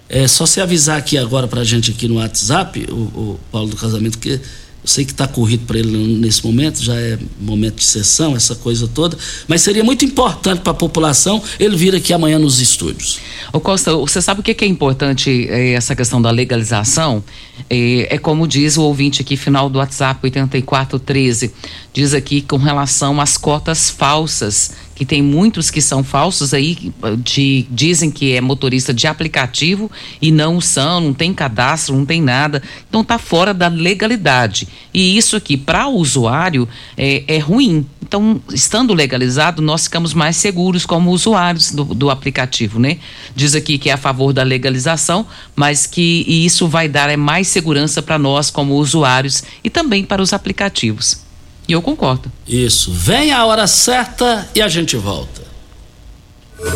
é só se avisar aqui agora para a gente aqui no WhatsApp, o, o Paulo do Casamento, que eu sei que está corrido para ele nesse momento, já é momento de sessão, essa coisa toda, mas seria muito importante para a população ele vir aqui amanhã nos estúdios. Ô Costa, você sabe o que é importante é, essa questão da legalização? É, é, como diz o ouvinte aqui, final do WhatsApp 8413, diz aqui com relação às cotas falsas que tem muitos que são falsos aí, de, dizem que é motorista de aplicativo e não são, não tem cadastro, não tem nada. Então está fora da legalidade. E isso aqui, para o usuário, é, é, ruim. Então, estando legalizado, nós ficamos mais seguros como usuários do, do aplicativo, né? Diz aqui que é a favor da legalização, mas que isso vai dar é mais segurança para nós como usuários e também para os aplicativos. E eu concordo. Isso. Vem a hora certa e a gente volta.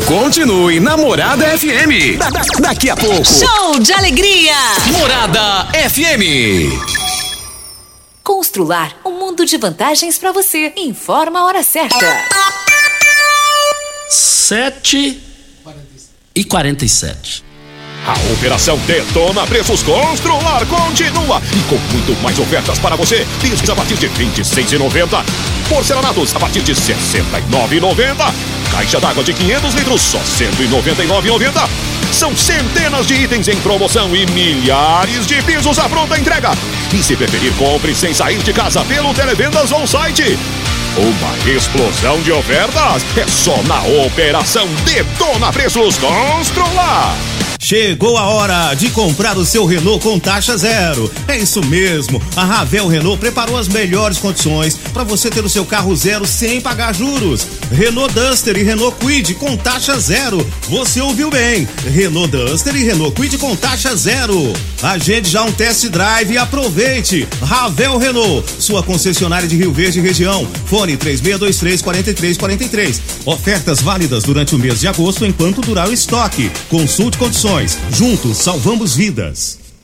Continue na Morada FM. Da, da, daqui a pouco. Show de alegria. Morada FM. Constrular um mundo de vantagens para você. Informa a hora certa. 7 e 47. A operação Detona Preços Constrular continua e com muito mais ofertas para você. Discos a partir de R$ 26,90. Porcelanatos a partir de R$ 69,90. Caixa d'água de 500 litros só R$ 199,90. São centenas de itens em promoção e milhares de pisos à pronta entrega. E se preferir, compre sem sair de casa pelo Televendas ou site. Uma explosão de ofertas é só na Operação Detona Preços Constrular. Chegou a hora de comprar o seu Renault com taxa zero. É isso mesmo. A Ravel Renault preparou as melhores condições para você ter o seu carro zero sem pagar juros. Renault Duster e Renault Quid com taxa zero. Você ouviu bem? Renault Duster e Renault Quid com taxa zero. Agende já um test drive e aproveite. Ravel Renault, sua concessionária de Rio Verde região. Fone 3623 4343. Ofertas válidas durante o mês de agosto enquanto durar o estoque. Consulte condições. Juntos salvamos vidas.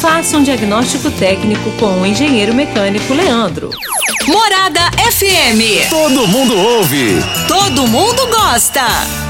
Faça um diagnóstico técnico com o engenheiro mecânico Leandro. Morada FM. Todo mundo ouve. Todo mundo gosta.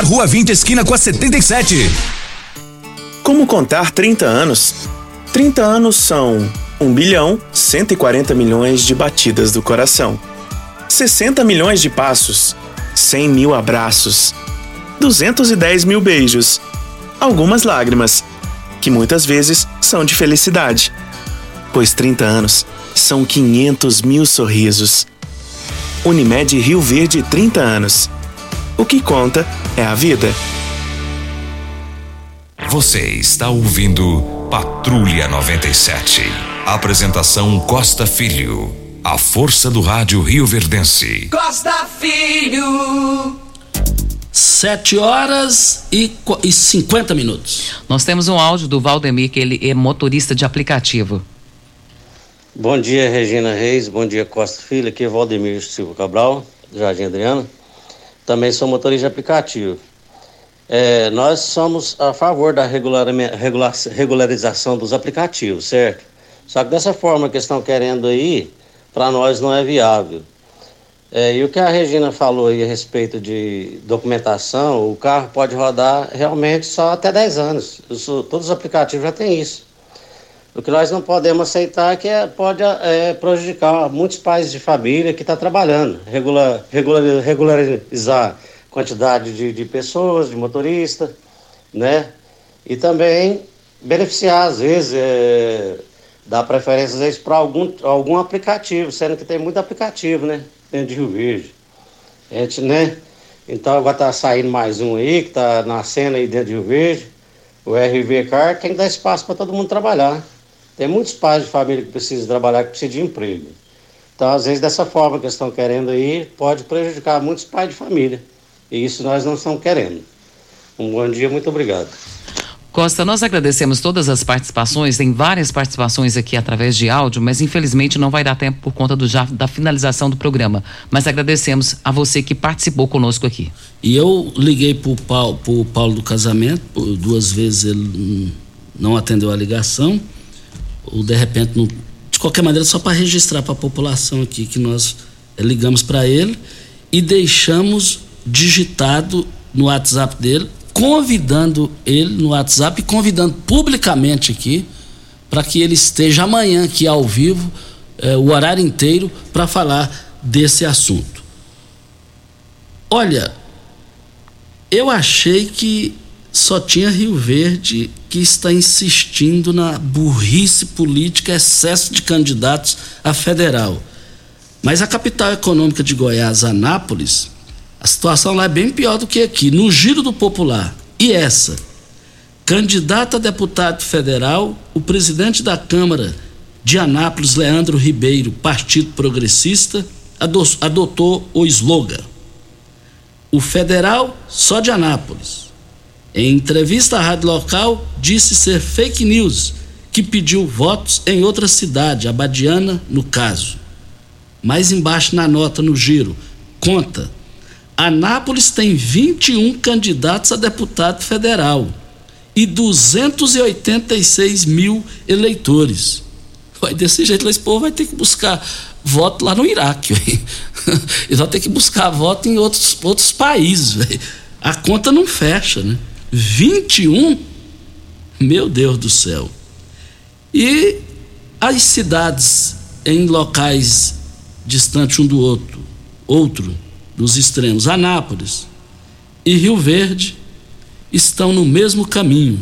Rua 20, esquina com a 77. Como contar 30 anos? 30 anos são 1 bilhão 140 milhões de batidas do coração, 60 milhões de passos, 100 mil abraços, 210 mil beijos, algumas lágrimas, que muitas vezes são de felicidade, pois 30 anos são 500 mil sorrisos. Unimed Rio Verde 30 anos. O que conta é a vida. Você está ouvindo Patrulha 97. Apresentação Costa Filho. A força do rádio Rio Verdense. Costa Filho. Sete horas e, e 50 minutos. Nós temos um áudio do Valdemir, que ele é motorista de aplicativo. Bom dia, Regina Reis. Bom dia, Costa Filho. Aqui é Valdemir Silva Cabral, Jardim Adriano. Também sou motorista de aplicativo. É, nós somos a favor da regular, regular, regularização dos aplicativos, certo? Só que dessa forma que estão querendo aí, para nós não é viável. É, e o que a Regina falou aí a respeito de documentação, o carro pode rodar realmente só até 10 anos. Isso, todos os aplicativos já têm isso. O que nós não podemos aceitar é que é, pode é, prejudicar muitos pais de família que estão tá trabalhando, regular, regular, regularizar quantidade de, de pessoas, de motorista, né? E também beneficiar, às vezes, é, dar preferência, às vezes, para algum, algum aplicativo, sendo que tem muito aplicativo, né? Dentro de Rio Verde. A gente, né? Então agora tá saindo mais um aí, que tá nascendo aí dentro de Rio Verde. O RV Car tem que dar espaço para todo mundo trabalhar. Tem muitos pais de família que precisam trabalhar, que precisam de emprego. Então, às vezes, dessa forma que estão querendo aí, pode prejudicar muitos pais de família. E isso nós não estamos querendo. Um bom dia, muito obrigado. Costa, nós agradecemos todas as participações, tem várias participações aqui através de áudio, mas infelizmente não vai dar tempo por conta do, já, da finalização do programa. Mas agradecemos a você que participou conosco aqui. E eu liguei para o Paulo, Paulo do casamento, duas vezes ele não atendeu a ligação, ou de repente, não, de qualquer maneira, só para registrar para a população aqui que nós ligamos para ele e deixamos digitado no WhatsApp dele, convidando ele no WhatsApp e convidando publicamente aqui para que ele esteja amanhã aqui ao vivo, eh, o horário inteiro, para falar desse assunto. Olha, eu achei que só tinha Rio Verde que está insistindo na burrice política, excesso de candidatos a federal. Mas a capital econômica de Goiás, Anápolis, a situação lá é bem pior do que aqui. No giro do popular. E essa? Candidato a deputado federal, o presidente da Câmara de Anápolis, Leandro Ribeiro, Partido Progressista, adotou o slogan: O federal só de Anápolis. Em entrevista à rádio local, disse ser fake news que pediu votos em outra cidade, Abadiana, no caso. Mais embaixo na nota no giro, conta Anápolis tem 21 candidatos a deputado federal e 286 mil eleitores. Vai desse jeito, esse povo vai ter que buscar voto lá no Iraque. Eles vão ter que buscar voto em outros, outros países. Véio. A conta não fecha, né? 21? Meu Deus do céu. E as cidades em locais distantes um do outro, outro dos extremos, Anápolis e Rio Verde, estão no mesmo caminho.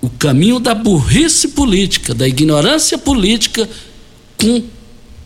O caminho da burrice política, da ignorância política, com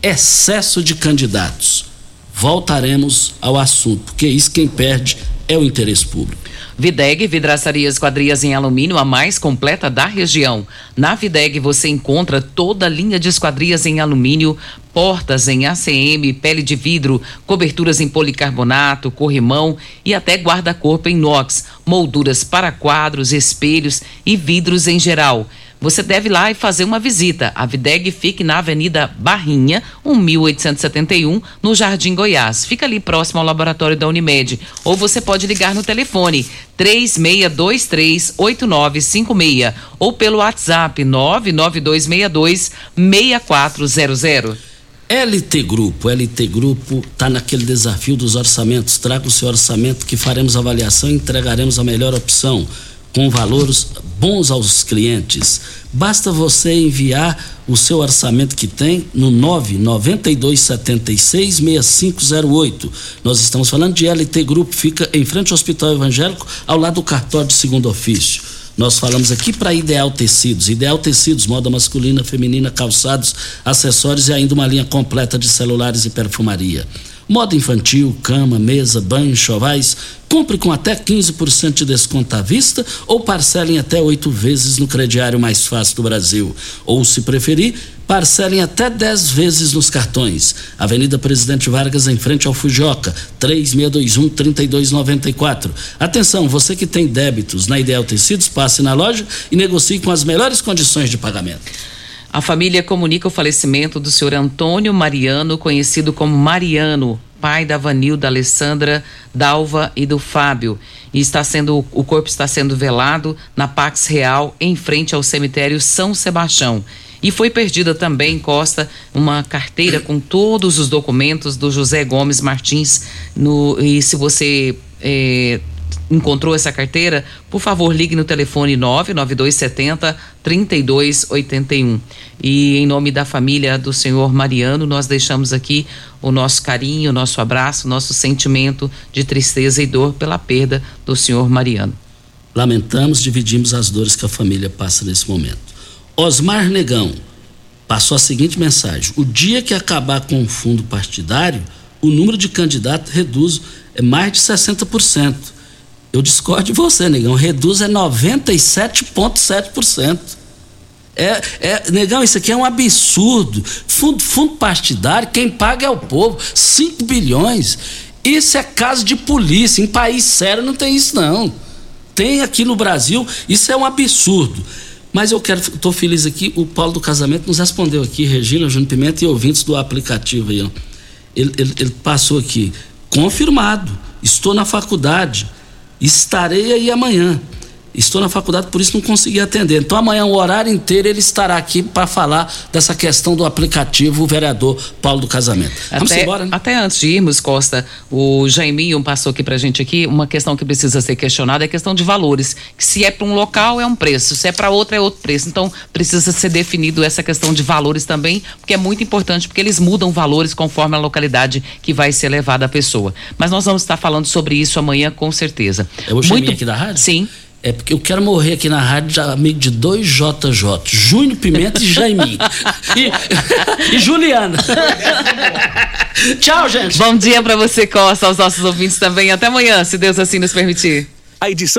excesso de candidatos. Voltaremos ao assunto, porque isso quem perde é o interesse público. Videg Vidraçaria Esquadrias em Alumínio, a mais completa da região. Na Videg você encontra toda a linha de esquadrias em alumínio, portas em ACM, pele de vidro, coberturas em policarbonato, corrimão e até guarda-corpo em inox, molduras para quadros, espelhos e vidros em geral você deve ir lá e fazer uma visita. A Videg fica na Avenida Barrinha, 1871, no Jardim Goiás. Fica ali próximo ao laboratório da Unimed. Ou você pode ligar no telefone 36238956 ou pelo WhatsApp 99262 6400. LT Grupo, LT Grupo está naquele desafio dos orçamentos. Traga o seu orçamento que faremos avaliação e entregaremos a melhor opção com valores bons aos clientes. Basta você enviar o seu orçamento que tem no 992766508. Nós estamos falando de LT Grupo, fica em frente ao Hospital Evangélico, ao lado do cartório de segundo ofício. Nós falamos aqui para Ideal Tecidos. Ideal Tecidos, moda masculina, feminina, calçados, acessórios e ainda uma linha completa de celulares e perfumaria. Moda infantil, cama, mesa, banho, chovais. Compre com até 15% de desconto à vista ou parcelem até oito vezes no crediário mais fácil do Brasil. Ou, se preferir, parcelem até 10 vezes nos cartões. Avenida Presidente Vargas, em frente ao Fujoca, 3621-3294. Atenção, você que tem débitos na Ideal Tecidos, passe na loja e negocie com as melhores condições de pagamento. A família comunica o falecimento do senhor Antônio Mariano, conhecido como Mariano, pai da Vanilda Alessandra, Dalva e do Fábio. E está sendo o corpo está sendo velado na Pax Real, em frente ao cemitério São Sebastião. E foi perdida também, Costa, uma carteira com todos os documentos do José Gomes Martins. No, e se você eh, encontrou essa carteira, por favor, ligue no telefone 99270 3281. E em nome da família do senhor Mariano, nós deixamos aqui o nosso carinho, o nosso abraço, o nosso sentimento de tristeza e dor pela perda do senhor Mariano. Lamentamos, dividimos as dores que a família passa nesse momento. Osmar Negão passou a seguinte mensagem: o dia que acabar com o fundo partidário, o número de candidatos reduz é mais de 60%. Eu discordo de você, Negão. Reduz é 97,7%. É, é, negão, isso aqui é um absurdo. Fundo, fundo partidário, quem paga é o povo. 5 bilhões. Isso é caso de polícia. Em país sério não tem isso, não. Tem aqui no Brasil, isso é um absurdo. Mas eu quero, estou feliz aqui, o Paulo do Casamento nos respondeu aqui, Regina, Júnior Pimenta e ouvintes do aplicativo aí. Ele, ele, ele passou aqui, confirmado, estou na faculdade, estarei aí amanhã. Estou na faculdade, por isso não consegui atender. Então amanhã, o horário inteiro, ele estará aqui para falar dessa questão do aplicativo, o vereador Paulo do Casamento. Vamos até, embora, né? Até antes de irmos, Costa, o Jaiminho passou aqui pra gente aqui, uma questão que precisa ser questionada é a questão de valores. Se é para um local é um preço, se é para outro é outro preço. Então precisa ser definido essa questão de valores também, porque é muito importante, porque eles mudam valores conforme a localidade que vai ser levada a pessoa. Mas nós vamos estar falando sobre isso amanhã com certeza. É o Jaiminho aqui da rádio? Sim. É porque eu quero morrer aqui na rádio, já, amigo de dois JJ, Júnior Pimenta e Jaiminho. e, e Juliana. Tchau, gente. Bom dia para você, Costa, aos nossos ouvintes também. Até amanhã, se Deus assim nos permitir. A edição